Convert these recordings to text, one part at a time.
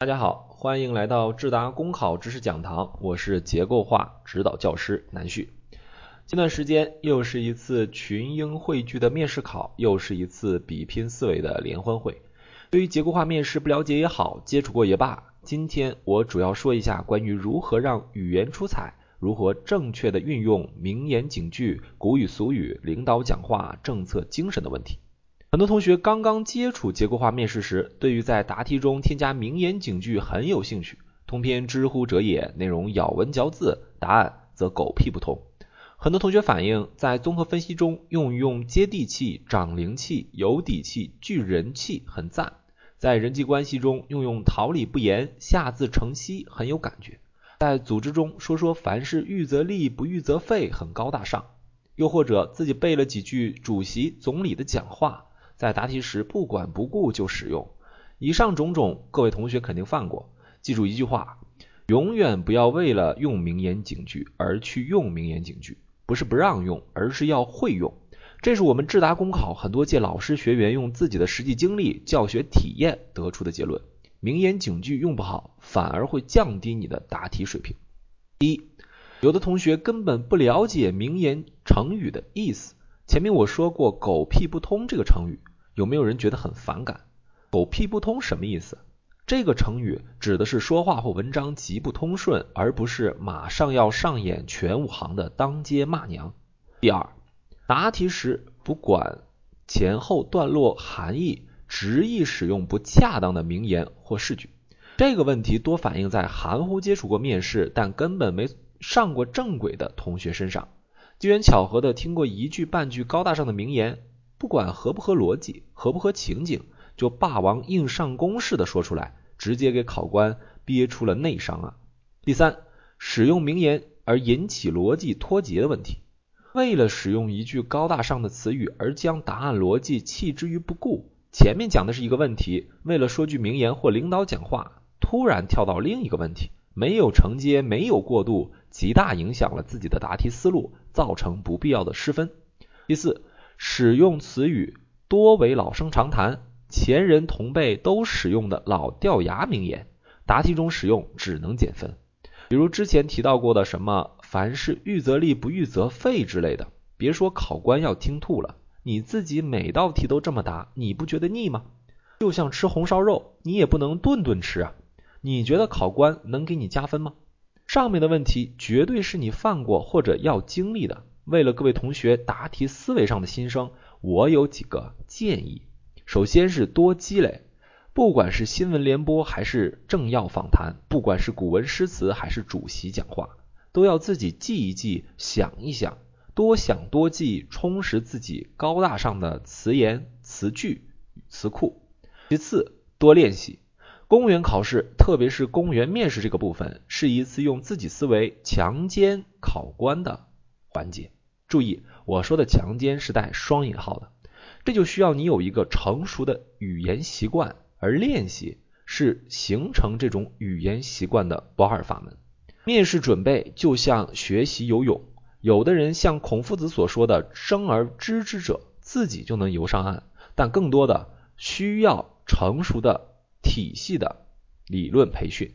大家好，欢迎来到智达公考知识讲堂，我是结构化指导教师南旭。近段时间又是一次群英汇聚的面试考，又是一次比拼思维的联欢会。对于结构化面试不了解也好，接触过也罢，今天我主要说一下关于如何让语言出彩，如何正确的运用名言警句、古语俗语、领导讲话、政策精神的问题。很多同学刚刚接触结构化面试时，对于在答题中添加名言警句很有兴趣，通篇知乎者也，内容咬文嚼字，答案则狗屁不通。很多同学反映，在综合分析中用用接地气、长灵气、有底气、聚人气很赞；在人际关系中用用桃李不言、下自成蹊很有感觉；在组织中说说凡事预则立，不预则废很高大上；又或者自己背了几句主席、总理的讲话。在答题时不管不顾就使用，以上种种各位同学肯定犯过。记住一句话，永远不要为了用名言警句而去用名言警句，不是不让用，而是要会用。这是我们智达公考很多届老师学员用自己的实际经历、教学体验得出的结论。名言警句用不好，反而会降低你的答题水平。一，有的同学根本不了解名言成语的意思。前面我说过“狗屁不通”这个成语。有没有人觉得很反感？狗屁不通什么意思？这个成语指的是说话或文章极不通顺，而不是马上要上演全武行的当街骂娘。第二，答题时不管前后段落含义，执意使用不恰当的名言或事句。这个问题多反映在含糊接触过面试，但根本没上过正轨的同学身上。机缘巧合的听过一句半句高大上的名言。不管合不合逻辑，合不合情景，就霸王硬上弓似的说出来，直接给考官憋出了内伤啊！第三，使用名言而引起逻辑脱节的问题，为了使用一句高大上的词语而将答案逻辑弃之于不顾。前面讲的是一个问题，为了说句名言或领导讲话，突然跳到另一个问题，没有承接，没有过渡，极大影响了自己的答题思路，造成不必要的失分。第四。使用词语多为老生常谈、前人同辈都使用的老掉牙名言，答题中使用只能减分。比如之前提到过的什么“凡事预则立，不预则废”之类的，别说考官要听吐了，你自己每道题都这么答，你不觉得腻吗？就像吃红烧肉，你也不能顿顿吃啊。你觉得考官能给你加分吗？上面的问题绝对是你犯过或者要经历的。为了各位同学答题思维上的新生，我有几个建议。首先是多积累，不管是新闻联播还是政要访谈，不管是古文诗词还是主席讲话，都要自己记一记，想一想，多想多记，充实自己高大上的词言词句词库。其次，多练习。公务员考试，特别是公务员面试这个部分，是一次用自己思维强奸考官的环节。注意，我说的强奸是带双引号的，这就需要你有一个成熟的语言习惯，而练习是形成这种语言习惯的不二法门。面试准备就像学习游泳，有的人像孔夫子所说的“生而知之者”，自己就能游上岸，但更多的需要成熟的体系的理论培训。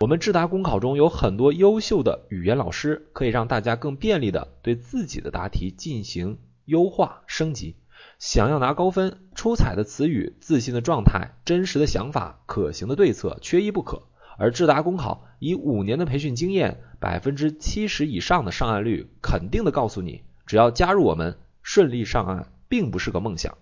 我们智达公考中有很多优秀的语言老师，可以让大家更便利的对自己的答题进行优化升级。想要拿高分、出彩的词语、自信的状态、真实的想法、可行的对策，缺一不可。而智达公考以五年的培训经验，百分之七十以上的上岸率，肯定的告诉你，只要加入我们，顺利上岸并不是个梦想。